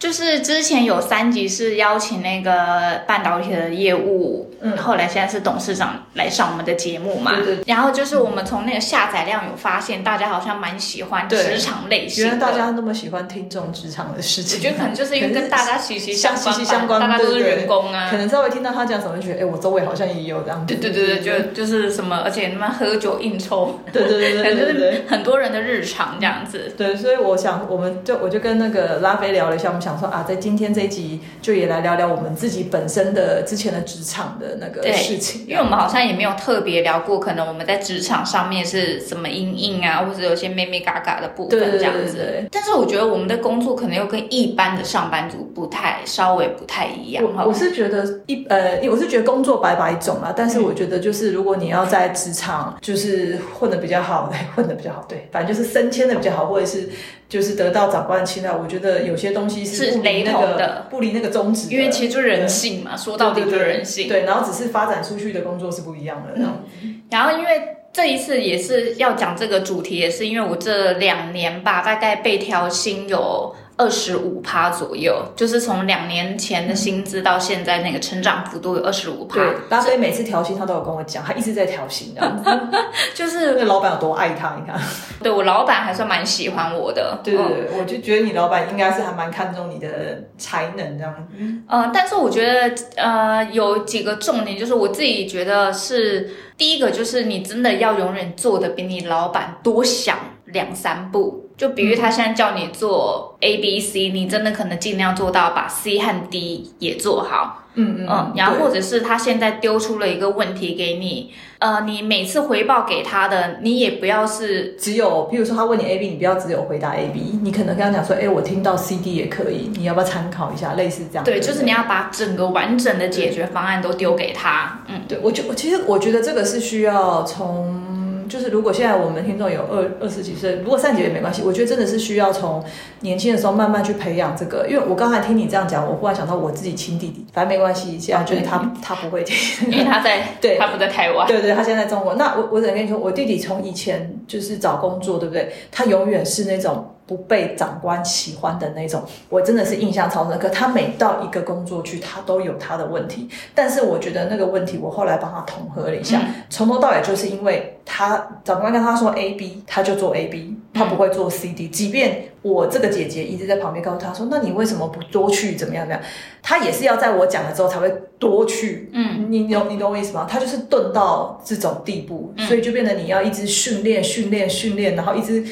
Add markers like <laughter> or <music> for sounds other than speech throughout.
就是之前有三集是邀请那个半导体的业务，嗯，后来现在是董事长来上我们的节目嘛，对对。然后就是我们从那个下载量有发现，大家好像蛮喜欢职场类型的，原来大家那么喜欢听这种职场的事情，我觉得可能就是因为跟大家息息相关，息息相关，大家都是对对对。员工啊。可。能稍微听到他讲什么，就觉得哎，我周围好像也有这样。子。对对对对，就就是什么，而且他妈喝酒应酬，对对对可能就对对对。是 <laughs> 很多人的日常这样子。对，所以我想，我们就我就跟那个拉菲聊了一下，我们想说啊，在今天这一集就也来聊聊我们自己本身的之前的职场的那个事情，因为我们好像也没有特别聊过，可能我们在职场上面是什么阴影啊，或者有些妹妹嘎嘎的部分这样子。对对但是我觉得我们的工作可能又跟一般的上班族不太稍微不太一样哈我我。是觉得一呃，我是觉得工作百百种啊，但是我觉得就是如果你要在职场就是混的比较好，混的比较好，对，反正就是升迁的比较好，或者是就是得到长官的青睐，我觉得有些东西是不离雷那个同的。不离那个宗旨的，因为其实就是人性嘛，说到底就是人性。对，然后只是发展出去的工作是不一样的，这样然后因为这一次也是要讲这个主题，也是因为我这两年吧，大概被调薪有二十五趴左右，就是从两年前的薪资到现在那个成长幅度有二十五趴。对，所以每次调薪他都有跟我讲，他一直在调薪这样子，<laughs> 就是那个老板有多爱他，你看。对我老板还算蛮喜欢我的，嗯对对对，我就觉得你老板应该是还蛮看重你的才能这样嗯。呃，但是我觉得呃有几个重点，就是我自己觉得是第一个，就是你真的要永远做的比你老板多想两三步。就比如他现在叫你做 A、B、C，你真的可能尽量做到把 C 和 D 也做好。嗯嗯嗯，然后或者是他现在丢出了一个问题给你，呃，你每次回报给他的，你也不要是只有，比如说他问你 A B，你不要只有回答 A B，你可能跟他讲说，哎，我听到 C D 也可以，你要不要参考一下？类似这样。对，就是你要把整个完整的解决方案都丢给他。嗯，对我觉我其实我觉得这个是需要从。就是如果现在我们听众有二二十几岁，如果三十几岁也没关系，我觉得真的是需要从年轻的时候慢慢去培养这个。因为我刚才听你这样讲，我忽然想到我自己亲弟弟，反正没关系，现在就是他他不会听，因为他在，<laughs> 对他不在台湾。对对，他现在在中国。那我我只能跟你说，我弟弟从以前就是找工作，对不对？他永远是那种不被长官喜欢的那种。我真的是印象超深刻。他每到一个工作去，他都有他的问题。但是我觉得那个问题，我后来帮他统合了一下，从头到尾就是因为他长官跟他说 A B，他就做 A B，他不会做 C D。即便我这个姐姐一直在旁边告诉他说，那你为什么不多去怎么样怎么样？他也是要在我讲了之后才会多去。嗯，你你懂你懂我意思吗？他就是钝到这种地步，所以就变得你要一直训练训练训练，然后一直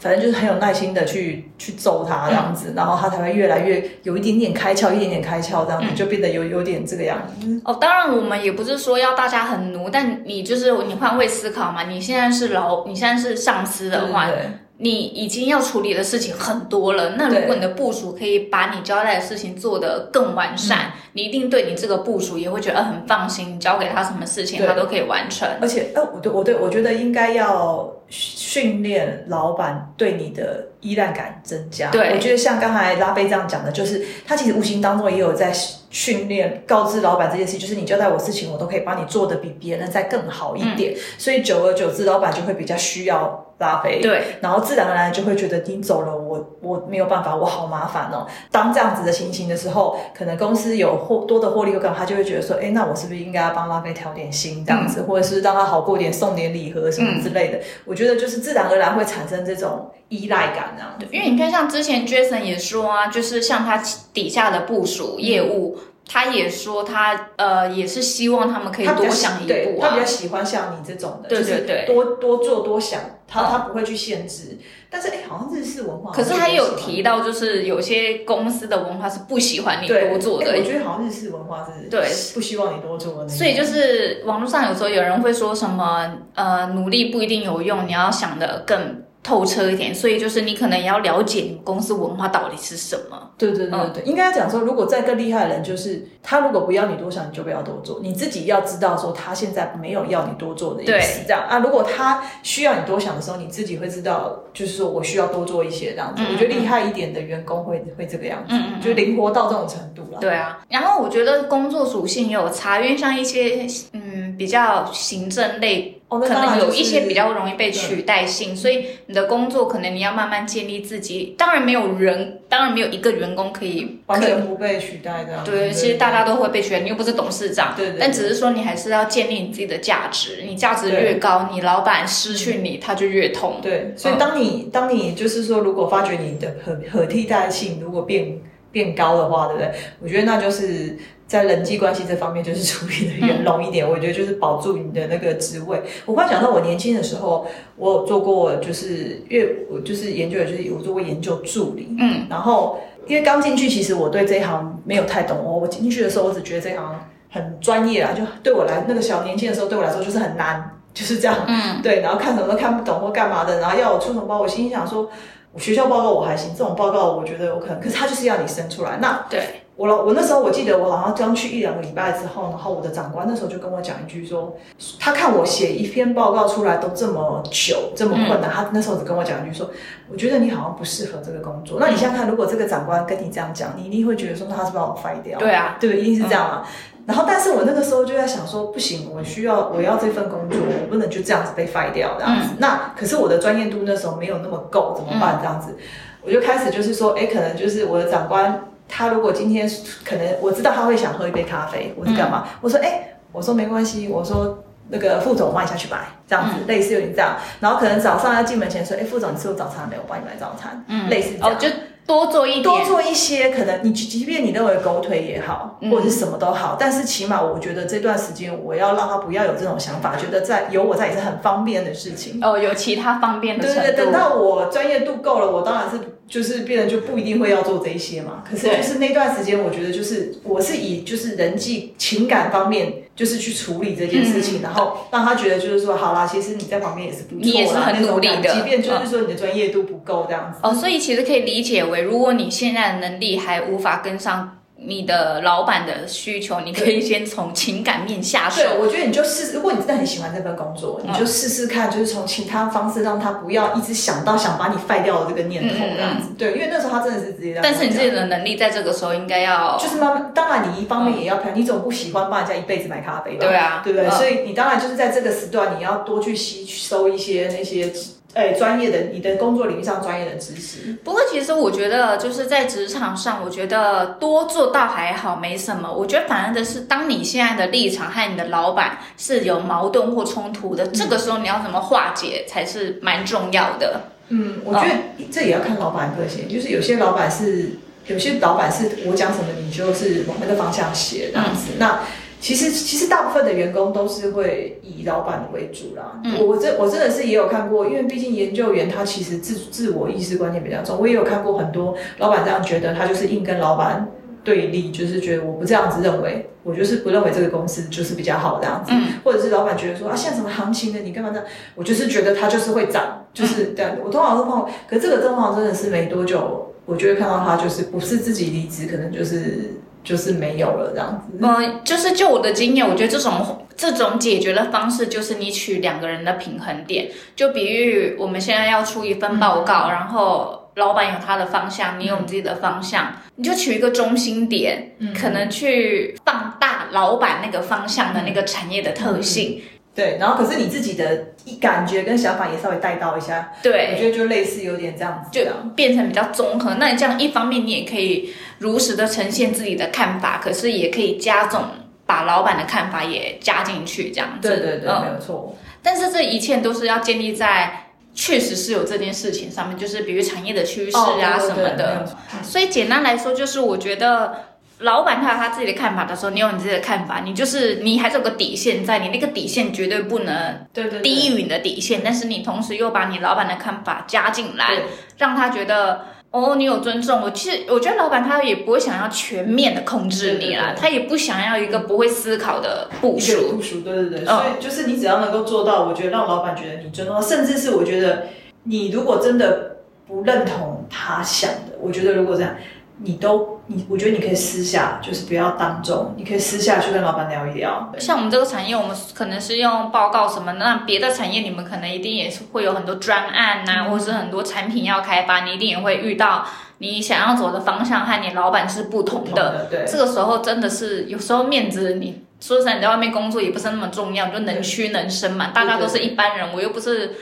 反正就是很有耐心的去去揍他这样子，然后他才会越来越有一点点开窍，一点点开窍这样子，就变得有有点这个样子。哦，当然我们也不是说要大家很奴，但你就是你换位思考嘛。你现在是老，你现在是上司的话，对你已经要处理的事情很多了。那如果你的部署可以把你交代的事情做得更完善，你一定对你这个部署也会觉得呃很放心，你交给他什么事情他都可以完成。而且，呃，我对我对我觉得应该要训练老板对你的依赖感增加。对我觉得像刚才拉菲这样讲的，就是他其实无形当中也有在训练告知老板这件事，就是你交代我事情，我都可以帮你做的比别人再更好一点。所以久而久之，老板就会比较需要拉菲。对，然后自然而然就会觉得你走了，我我没有办法，我好麻烦哦。当这样子的情形的时候，可能公司有获多的获利又干嘛，他就会觉得说，哎，那我是不是应该要帮拉菲调点薪这样子，或者是让他好过点，送点礼盒什么之类的？我觉得就是自然而然会产生这种依赖感这样子。因为你看，像之前 Jason 也说啊，就是像他底下的部署业务。他也说他呃也是希望他们可以多想一步他比较，喜欢像你这种的，对就是对对。多多做多想，他哦他不会去限制。但是哎，好像日式文化，可是他也有提到，就是有些公司的文化是不喜欢你多做的哎，我觉得好像日式文化是对。不希望你多做的，所以就是网络上有时候有人会说什么呃努力不一定有用，你要想的更透彻一点，所以就是你可能也要了解你们公司文化到底是什么。对对对对对，应该讲说，如果再更厉害的人，就是他如果不要你多想，你就不要多做，你自己要知道说他现在没有要你多做的意思，这样啊。如果他需要你多想的时候，你自己会知道，就是说我需要多做一些这样子。我觉得厉害一点的员工会会这个样子，就灵活到这种程度了。对啊，然后我觉得工作属性也有差，因为像一些嗯比较行政类。可能有一些比较容易被取代性，所以你的工作可能你要慢慢建立自己。当然没有人，当然没有一个员工可以完全不被取代的。对，其实大家都会被取代，你又不是董事长。对对。但只是说你还是要建立你自己的价值，你价值越高，你老板失去你他就越痛。对，所以当你当你就是说，如果发觉你的可可替代性如果变变高的话，对不对？我觉得那就是。在人际关系这方面，就是处理的圆融一点。我觉得就是保住你的那个职位。我忽然想到我年轻的时候，我有做过，就是因为我就是研究，就是我做过研究助理。嗯，然后因为刚进去，其实我对这一行没有太懂。我我进去的时候，我只觉得这一行很专业啊，就对我来那个小年轻的时候，对我来说就是很难，就是这样。嗯，对，然后看什么都看不懂或干嘛的，然后要我出什么包，我心想说，我学校报告我还行，这种报告我觉得有可能，可是他就是要你生出来。那对。我老，我那时候我记得我好像刚去一两个礼拜之后，然后我的长官那时候就跟我讲一句说，他看我写一篇报告出来都这么久，这么困难，他那时候只跟我讲一句说，我觉得你好像不适合这个工作。那你想想看，如果这个长官跟你这样讲，你一定会觉得说，那他是把我废掉？对啊，对，一定是这样啊。然后，但是我那个时候就在想说，不行，我需要我要这份工作，我不能就这样子被废掉这样子。那可是我的专业度那时候没有那么够，怎么办？这样子，我就开始就是说，哎，可能就是我的长官。他如果今天可能我知道他会想喝一杯咖啡，我是干嘛？我说哎，我说没关系，我说那个副总帮你下去买，这样子类似有点这样。然后可能早上要进门前说，哎，副总你吃过早餐没有？我帮你买早餐，嗯，类似这样。多做一多做一些，可能你即便你认为狗腿也好，或者是什么都好，但是起码我觉得这段时间我要让他不要有这种想法，觉得在有我在也是很方便的事情。哦，有其他方便的。对对，等到我专业度够了，我当然是就是变得就不一定会要做这些嘛。可是就是那段时间，我觉得就是我是以就是人际情感方面。就是去处理这件事情，然后让他觉得就是说，好啦，其实你在旁边也是不错，你也是很努力的，即便就是说你的专业度不够这样子。哦，所以其实可以理解为，如果你现在的能力还无法跟上。你的老板的需求，你可以先从情感面下手。对，我觉得你就试，如果你真的很喜欢这份工作，你就试试看，就是从其他方式让他不要一直想到想把你废掉的这个念头这样子。对，因为那时候他真的是直接。但是你自己的能力在这个时候应该要，就是慢慢。当然，你一方面也要看，你总不喜欢帮人家一辈子买咖啡吧？对啊，对不对？所以你当然就是在这个时段，你要多去吸收一些那些。哎，专业的，你的工作领域上专业的知识。不过，其实我觉得，就是在职场上，我觉得多做到还好，没什么。我觉得反而的是，当你现在的立场和你的老板是有矛盾或冲突的，这个时候你要怎么化解才是蛮重要的。嗯，我觉得这也要看老板个性，就是有些老板是，有些老板是我讲什么，你就是往那个方向写这样子。那其实，其实大部分的员工都是会以老板为主啦。我我真我真的是也有看过，因为毕竟研究员他其实自自我意识观念比较重。我也有看过很多老板这样觉得，他就是硬跟老板对立，就是觉得我不这样子认为，我就是不认为这个公司就是比较好这样子。或者是老板觉得说啊，现在什么行情呢，你干嘛呢？我就是觉得他就是会涨，就是这样。我通常都碰，可这个状况真的是没多久，我就会看到他就是不是自己离职，可能就是。就是没有了这样子。嗯，就是就我的经验，我觉得这种这种解决的方式，就是你取两个人的平衡点。就比喻我们现在要出一份报告，然后老板有他的方向，你有你自己的方向，你就取一个中心点，可能去放大老板那个方向的那个产业的特性。对，然后可是你自己的感觉跟想法也稍微带到一下，对，我觉得就类似有点这样子，就变成比较综合。那你这样一方面你也可以如实的呈现自己的看法，可是也可以加重把老板的看法也加进去，这样子。对对对，没有错。但是这一切都是要建立在确实是有这件事情上面，就是比如产业的趋势啊什么的。所以简单来说，就是我觉得。老板他有他自己的看法的时候，你有你自己的看法，你就是你还是有个底线在，你那个底线绝对不能低于你的底线，但是你同时又把你老板的看法加进来，让他觉得哦，你有尊重我。其实我觉得老板他也不会想要全面的控制你啦，他也不想要一个不会思考的部署。部署，对对对。所以就是你只要能够做到，我觉得让老板觉得你尊重，甚至是我觉得。你如果真的不认同他想的，我觉得如果这样，你都你，我觉得你可以私下，就是不要当众，你可以私下去跟老板聊一聊。像我们这个产业，我们可能是用报告什么的，那别的产业你们可能一定也是会有很多专案呐、或者是很多产品要开发，你一定也会遇到你想要走的方向和你老板是不同的。的，对，这个时候真的是有时候面子你。说实在，你在外面工作也不是那么重要，就能屈能伸嘛。大家都是一般人，我又不是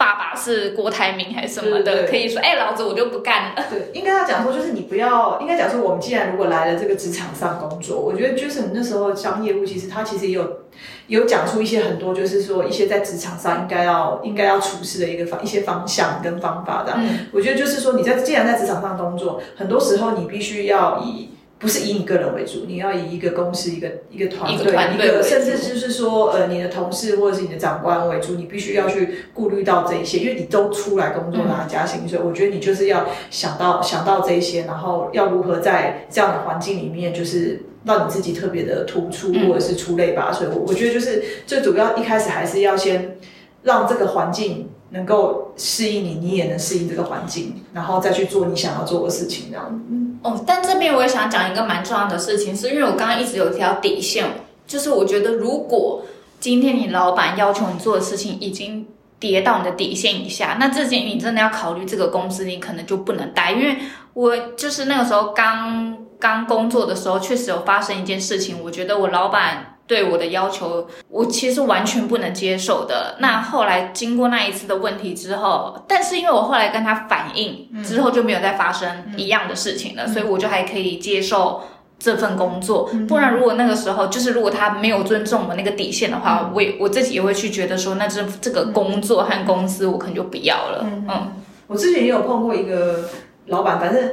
爸爸是郭台铭还是什么的，可以说哎，老子我就不干了。对，应该要讲说，就是你不要，应该讲说，我们既然如果来了这个职场上工作，我觉得 Jason 那时候当业务，其实他其实也有有讲出一些很多，就是说一些在职场上应该要应该要处事的一个方一些方向跟方法的。嗯，我觉得就是说，你在既然在职场上工作，很多时候你必须要以不是以你个人为主，你要以一个公司、一个一个团队、一个甚至就是说，呃，你的同事或者是你的长官为主，你必须要去顾虑到这一些，因为你都出来工作拿加薪水，我觉得你就是要想到想到这一些，然后要如何在这样的环境里面，就是。让你自己特别的突出，嗯或者是出类拔萃。我我觉得就是最主要一开始还是要先让这个环境能够适应你，你也能适应这个环境，然后再去做你想要做的事情，这样。哦，但这边我也想讲一个蛮重要的事情，是因为我刚刚一直有一条底线，就是我觉得如果今天你老板要求你做的事情已经跌到你的底线以下，那这件你真的要考虑这个公司你可能就不能待，因为我就是那个时候刚刚工作的时候，确实有发生一件事情，我觉得我老板。对我的要求，我其实完全不能接受的。那后来经过那一次的问题之后，但是因为我后来跟他反映之后，就没有再发生一样的事情了，所以我就还可以接受这份工作。不然如果那个时候，就是如果他没有尊重我那个底线的话，我也我自己也会去觉得说，那这这个工作和公司我可能就不要了。嗯我之前也有碰过一个老板，反正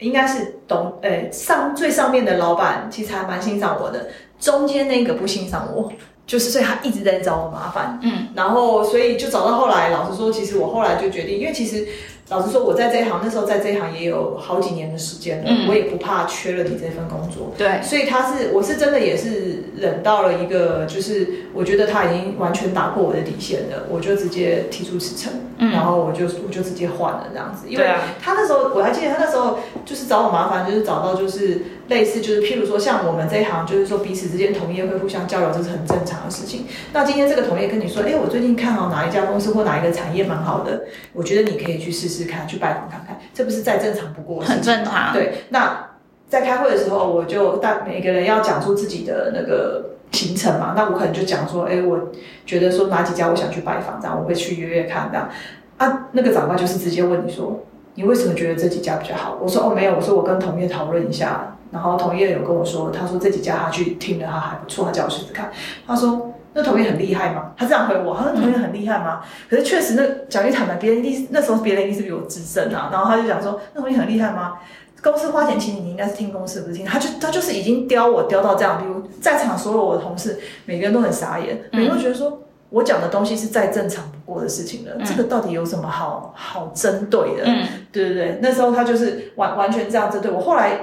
应该是懂，诶，上最上面的老板其实还蛮欣赏我的，中间那个不欣赏我，就是所以他一直在找我麻烦。嗯，然后所以就找到后来，老实说，其实我后来就决定，因为其实老实说，我在这一行那时候在这一行也有好几年的时间了，嗯。我也不怕缺了你这份工作。对，所以他是，我是真的也是忍到了一个，就是我觉得他已经完全打破我的底线了，我就直接提出辞呈，嗯。然后我就我就直接换了这样子，因为他那时候我还记得他那时候就是找我麻烦，就是找到就是类似就是譬如说像我们这一行，就是说彼此之间同业会互相交流，这是很正常的事情。那今天这个同业跟你说，哎，我最近看好哪一家公司或哪一个产业蛮好的，我觉得你可以去试试看，去拜访看看，这不是再正常不过的事很正常。对，那在开会的时候，我就大每个人要讲出自己的那个行程嘛，那我可能就讲说，哎，我觉得说哪几家我想去拜访，这样我会去约约看这样。啊，那个长官就是直接问你说，你为什么觉得这几家比较好？我说哦没有，我说我跟同业讨论一下，然后同业有跟我说，他说这几家他去听了，他还不错，他叫我试试看。他说那同业很厉害吗？他这样回我，他说同业很厉害吗？可是确实那讲句坦白，别人一定那时候别人一定是比我资深啊，然后他就讲说那同业很厉害吗？公司花钱请你，你应该是听公司，不是听他。就他就是已经刁我刁到这样，比如在场所有我的同事，每个人都很傻眼，每个人都觉得说。我讲的东西是再正常不过的事情了，嗯这个到底有什么好好针对的？嗯对对对，那时候他就是完完全这样针对我。后来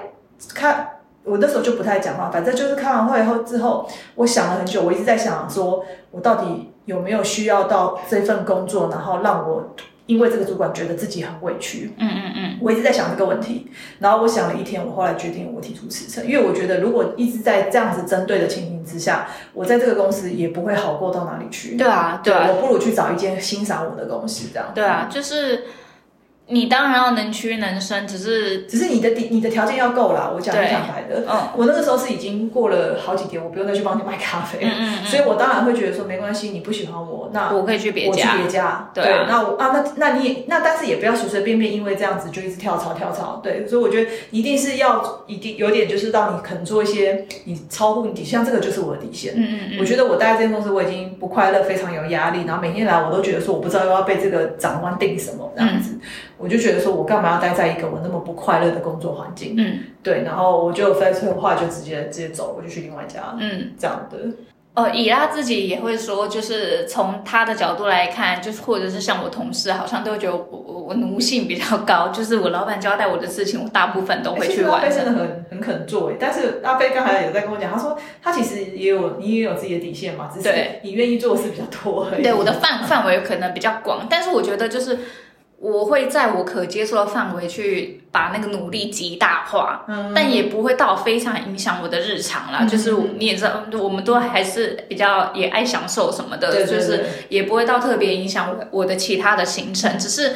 看我那时候就不太讲话，反正就是开完会后之后，我想了很久，我一直在想说，我到底有没有需要到这份工作，然后让我因为这个主管觉得自己很委屈。嗯嗯嗯，我一直在想这个问题，然后我想了一天，我后来决定我提出辞呈，因为我觉得如果一直在这样子针对的情形之下，我在这个公司也不会好过到哪里去。对啊对啊我不如去找一间欣赏我的公司，这样。对啊，就是你当然要能屈能伸，只是只是你的底你的条件要够啦，我讲对很坦白的。嗯我那个时候是已经过了好几天，我不用再去帮你卖咖啡了，嗯嗯所以我当然会觉得说没关系，你不喜欢我，那我可以去别我去家。别家，对啊那我啊，那那你也那，但是也不要随随便便因为这样子就一直跳槽跳槽，对，所以我觉得一定是要一定有点就是让你肯做一些你超乎你底线，像这个就是我的底线。嗯嗯嗯，我觉得我待在这间公司，我已经不快乐，非常有压力，然后每天来我都觉得说，我不知道又要被这个长官定什么这样子，我就觉得说我干嘛要待在一个我那么不快乐的工作环境？嗯对，然后我就分后话就直接直接走，我就去另外一家嗯。这样的。呃，以拉自己也会说，就是从他的角度来看，就是或者是像我同事，好像都会觉得我我我奴性比较高，就是我老板交代我的事情，我大部分都会去完成。飞真的很很肯做诶，但是阿飞刚才有在跟我讲，他说他其实也有你也有自己的底线嘛，只是你愿意做的事比较多而已。对我的范范围可能比较广，但是我觉得就是我会在我可接受的范围去把那个努力极大化，嗯但也不会到非常影响我的日常啦。嗯就是你也知道，我们都还是比较也爱享受什么的，对对就是也不会到特别影响我我的其他的行程，只是。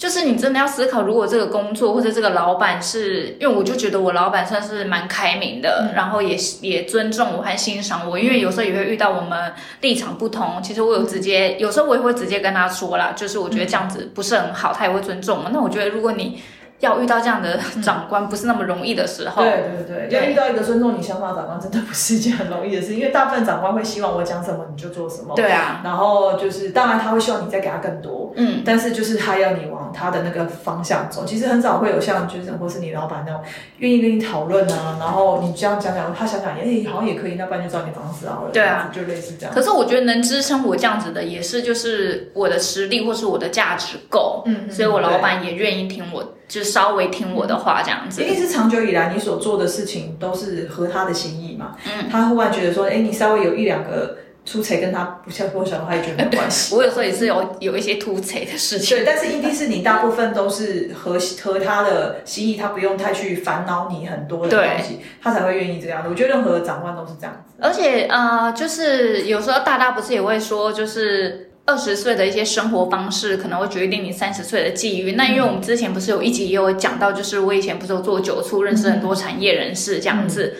就是你真的要思考，如果这个工作或者这个老板是，因为我就觉得我老板算是蛮开明的，嗯然后也也尊重我和欣赏我，因为有时候也会遇到我们立场不同，其实我有直接，有时候我也会直接跟他说啦，就是我觉得这样子不是很好，他也会尊重我。那我觉得如果你要遇到这样的长官不是那么容易的时候，对对对，对。要遇到一个尊重你想法的长官，真的不是一件很容易的事，因为大部分长官会希望我讲什么你就做什么，对啊，然后就是当然他会希望你再给他更多，嗯，但是就是他要你往他的那个方向走。其实很少会有像就是或是你老板那种愿意跟你讨论啊，然后你这样讲讲，他想想，哎、好像也可以，那不然就照你方式好了。对啊，就类似这样。可是我觉得能支撑我这样子的，也是就是我的实力或是我的价值够，嗯嗯所以我老板也愿意听我，就稍微听我的话这样子一。定是长久以来你所做的事情都是合他的心意嘛。嗯，他忽然觉得说，哎、你稍微有一两个出彩跟他不像不想，他也觉得没关系。<laughs> 我有时候也是有有一些突贼的事情。对，但是一定是你大部分都是合合他的心意，他不用太去烦恼你很多的东西，他才会愿意这样的。我觉得任何长官都是这样子。而且呃，就是有时候大大不是也会说，就是。二十岁的一些生活方式可能会决定你三十岁的际遇。那因为我们之前不是有一集也有讲到，就是我以前不是有做酒促，认识很多产业人士这样子。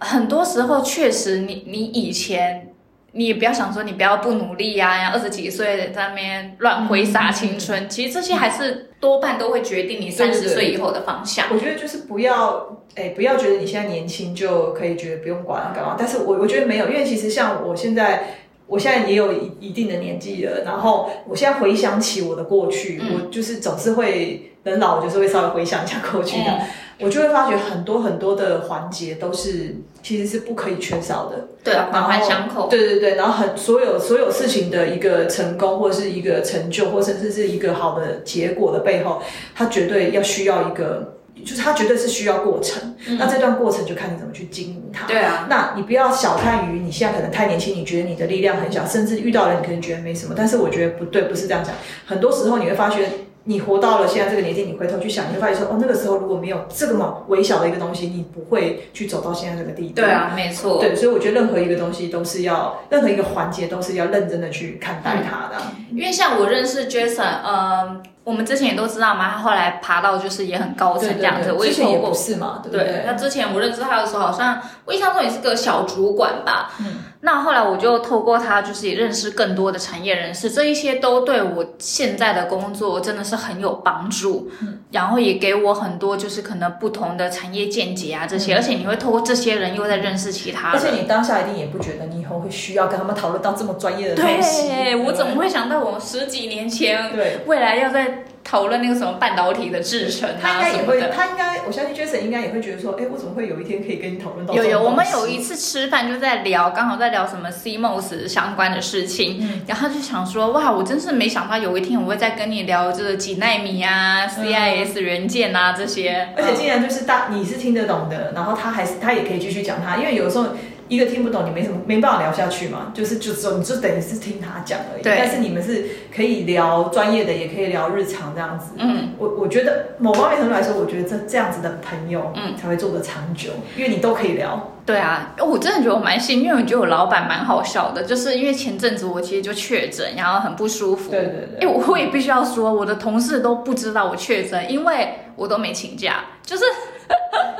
很多时候确实你，你以前你也不要想说你不要不努力呀、二十几岁在那边乱挥洒青春，其实这些还是多半都会决定你三十岁以后的方向。我觉得就是不要，哎，不要觉得你现在年轻就可以觉得不用管干嘛。但是我我觉得没有，因为其实像我现在。我现在也有一一定的年纪了，然后我现在回想起我的过去，嗯我就是总是会人老，就是会稍微回想一下过去的，嗯我就会发觉很多很多的环节都是其实是不可以缺少的。对啊，环环相扣。对对对，然后很所有所有事情的一个成功，或者是一个成就，或甚至是一个好的结果的背后，它绝对要需要一个。就是它绝对是需要过程，那这段过程就看你怎么去经营它。对啊，那你不要小看于你现在可能太年轻，你觉得你的力量很小，甚至遇到了你可能觉得没什么，但是我觉得不对，不是这样讲。很多时候你会发觉，你活到了现在这个年纪，你回头去想，你会发现说，哦，那个时候如果没有这么微小的一个东西，你不会去走到现在这个地步。对啊，没错。对，所以我觉得任何一个东西都是要，任何一个环节都是要认真的去看待它的。因为像我认识 Jason，呃，我们之前也都知道嘛，他后来爬到就是也很高层这样子，我之前也不是嘛，对不对，那之前我认识他的时候，好像我印象中也是个小主管吧。嗯，那后来我就透过他，就是也认识更多的产业人士，这一些都对我现在的工作真的是很有帮助。嗯，然后也给我很多就是可能不同的产业见解啊这些，而且你会透过这些人又在认识其他人。而且你当下一定也不觉得你以后会需要跟他们讨论到这么专业的东西。对，我怎么会想到我十几年前对？未来要在讨论那个什么半导体的制程他应该也会。他应该，我相信 Jason 应该也会觉得说，哎，我怎么会有一天可以跟你讨论到有有，我们有一次吃饭就在聊，刚好在聊什么 CMOS 相关的事情，嗯。然后就想说，哇，我真是没想到有一天我会再跟你聊这个几纳米啊、CIS 元件啊这些，而且竟然就是大你是听得懂的，然后他还是他也可以继续讲他，因为有时候一个听不懂，你没什么没办法聊下去嘛，就是就只有你就等于是听他讲而已。对但是你们是可以聊专业的，也可以聊日常这样子。嗯，我我觉得某方面程度来说，我觉得这这样子的朋友，嗯才会做得长久，因为你都可以聊。对啊，我真的觉得我蛮幸运，我觉得我老板蛮好笑的，就是因为前阵子我其实就确诊，然后很不舒服。对对对。哎，我我也必须要说，我的同事都不知道我确诊，因为我都没请假，就是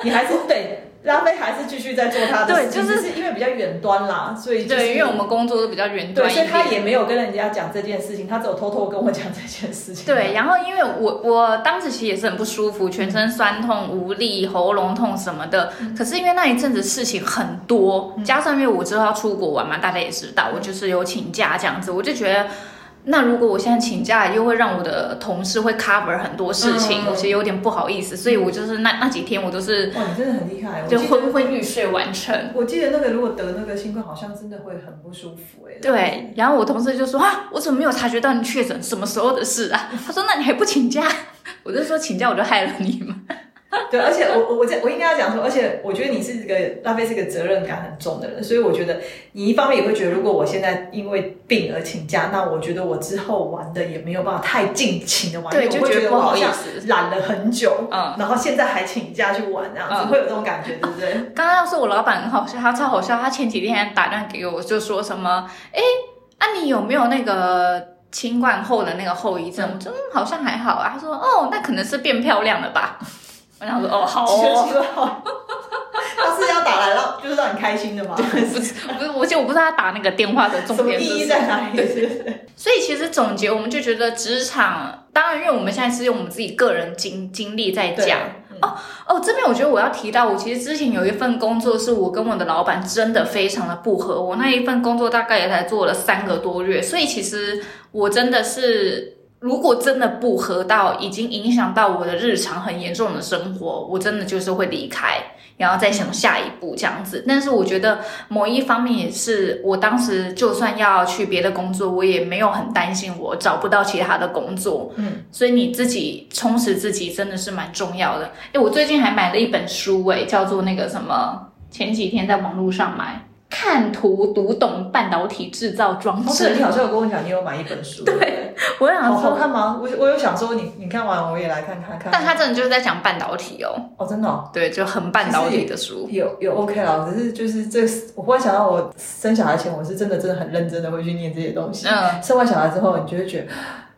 你还是对拉菲还是继续在做他的事情，对就是是因为比较远端啦，所以、就是、对，因为我们工作都比较远，端。所以他也没有跟人家讲这件事情，他只有偷偷跟我讲这件事情。对，然后因为我我当时其实也是很不舒服，全身酸痛、无力、喉咙痛什么的。可是因为那一阵子事情很多，加上因为我知道要出国玩嘛，大家也知道，我就是有请假这样子，我就觉得。那如果我现在请假，又会让我的同事会 cover 很多事情，嗯我其实有点不好意思，所以我就是那那几天我都是哇，你真的很厉害，我就昏昏欲睡完成。我记得那个如果得那个新冠，好像真的会很不舒服哎、对，然后我同事就说啊，我怎么没有察觉到你确诊？什么时候的事啊？他说那你还不请假？<laughs> 我就说请假我就害了你嘛。<laughs> 对，而且我我我这我应该要讲说，而且我觉得你是一个拉菲是个责任感很重的人，所以我觉得你一方面也会觉得，如果我现在因为病而请假，那我觉得我之后玩的也没有办法太尽情的玩，对我就觉得不好得我好像意思懒了很久，嗯然后现在还请假去玩，这样子、嗯会有这种感觉，对不对？<laughs> 刚刚要说我老板很好笑，他超好笑。他前几天还打电话给我，就说什么：“哎，啊你有没有那个新冠后的那个后遗症？”我说：“嗯，好像还好啊。”他说：“哦，那可能是变漂亮了吧。”我想说：“哦，好奇哦。他是要打来让 <laughs> 就是让你开心的吗？不是，不是，我记得我不知道他打那个电话的重点是什么意义在哪里？所以其实总结，我们就觉得职场，当然，因为我们现在是用我们自己个人经经历在讲。哦。哦，这边我觉得我要提到，我其实之前有一份工作，是我跟我的老板真的非常的不合。我那一份工作大概也才做了三个多月，所以其实我真的是，如果真的不合到已经影响到我的日常很严重的生活，我真的就是会离开。然后再想下一步这样子，但是我觉得某一方面也是，我当时就算要去别的工作，我也没有很担心我找不到其他的工作。嗯，所以你自己充实自己真的是蛮重要的。哎，我最近还买了一本书，哎，叫做那个什么，前几天在网络上买，看图读懂半导体制造装哦，对，置。你好像有跟我讲，你有买一本书，<laughs> 对？<laughs> 我想好好，看吗？我我有想说你你看完我也来看看看。但他真的就是在讲半导体哦，哦，真的哦。对，就很半导体的书。有有 OK 了，只是就是这，我忽然想到，我生小孩前，我是真的真的很认真的会去念这些东西。嗯，生完小孩之后，你就会觉得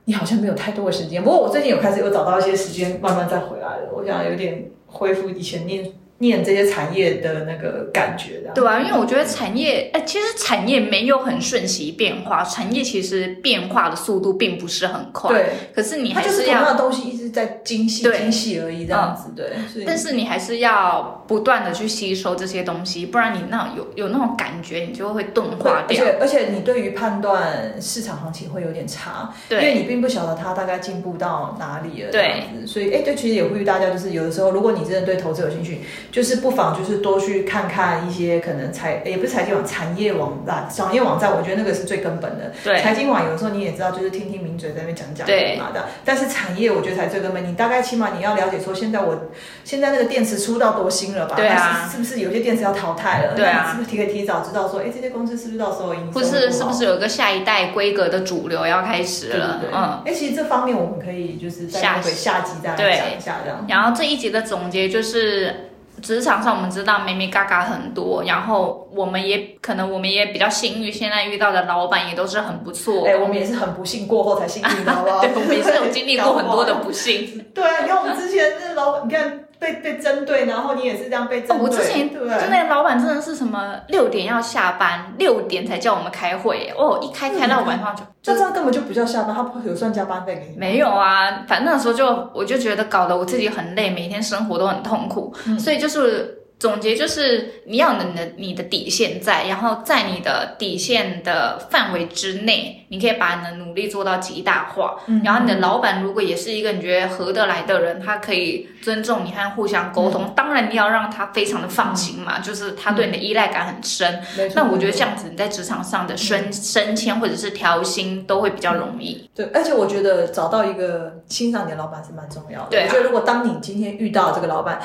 你好像没有太多的时间。不过我最近有开始有找到一些时间，慢慢再回来了。我想有点恢复以前念念这些产业的那个感觉的。对啊，因为我觉得产业，哎，其实产业没有很瞬息变化，产业其实变化的速度并不是很快。对，可是你它就是还是要，同样的东西一直在精细精细而已，这样子。对，但是你还是要不断的去吸收这些东西，不然你那有有那种感觉，你就会钝化掉。且而且你对于判断市场行情会有点差，因为，你并不晓得它大概进步到哪里了，对这样子，所以哎，对，其实也呼吁大家，就是有的时候，如果你真的对投资有兴趣，就是不妨就是多去看看一些可能财，也不是财经网，产业网站、商业网站，我觉得那个是最根本的。对，财经网有时候你也知道，就是听听名嘴在那边讲讲对嘛的，但是产业我觉得才最根本。你大概起码你要了解说，现在我现在那个电池出到多新了吧？对啊是是不是有些电池要淘汰了？对啊是不是可以提早知道说，哎，这些公司是不是到时候营收不是是不是有一个下一代规格的主流要开始对了？对对，嗯。哎、其实这方面我们可以就是在下那个下集再来讲一下，这样。然后这一集的总结就是。职场上我们知道美美嘎嘎很多，然后我们也可能我们也比较幸运，现在遇到的老板也都是很不错。哎、我们也是很不幸过后才幸运的，好不好？对，我们也是有经历过很多的不幸。<laughs> 对啊，你看我们之前那老板，你看被被针对，然后你也是这样被针哦，对。我之前？就那个老板真的是什么六点要下班，六点才叫我们开会，哦，一开开到晚上就这这样根本就不叫下班，他不会有算加班费给你。没有啊。反正那时候就我就觉得搞得我自己很累，每天生活都很痛苦，所以就是。总结就是你要有你的你的底线在，然后在你的底线的范围之内，你可以把你的努力做到极大化。嗯然后你的老板如果也是一个你觉得合得来的人，他可以尊重你和互相沟通。当然你要让他非常的放心嘛，就是他对你的依赖感很深。那我觉得这样子你在职场上的升升迁或者是调薪都会比较容易。对，而且我觉得找到一个欣赏你的老板是蛮重要的。对啊我觉得如果当你今天遇到这个老板，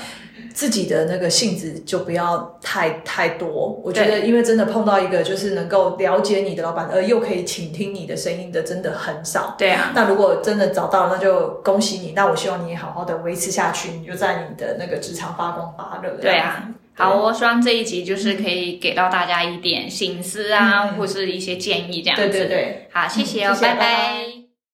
自己的那个性子就不要太太多。我觉得，因为真的碰到一个就是能够了解你的老板，而又可以倾听你的声音的，真的很少。对啊，那如果真的找到了，那就恭喜你。那我希望你也好好的维持下去，你就在你的那个职场发光发热。对啊。好，我希望这一集就是可以给到大家一点心思啊，嗯或是一些建议这样子。对对对，好，谢谢哦，嗯谢谢拜拜拜